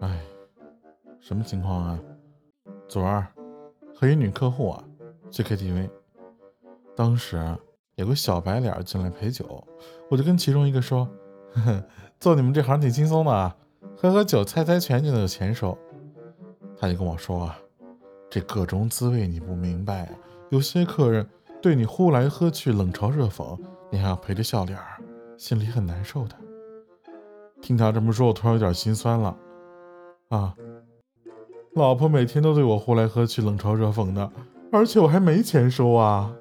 哎什么情况啊？昨儿和一女客户啊去 KTV，当时有个小白脸进来陪酒，我就跟其中一个说：“呵呵，做你们这行挺轻松的啊，喝喝酒、猜猜拳就能有钱收。”他就跟我说啊：“这各种滋味你不明白，有些客人对你呼来喝去、冷嘲热讽，你还要陪着笑脸，心里很难受的。”听他这么说，我突然有点心酸了啊。老婆每天都对我呼来喝去、冷嘲热讽的，而且我还没钱收啊！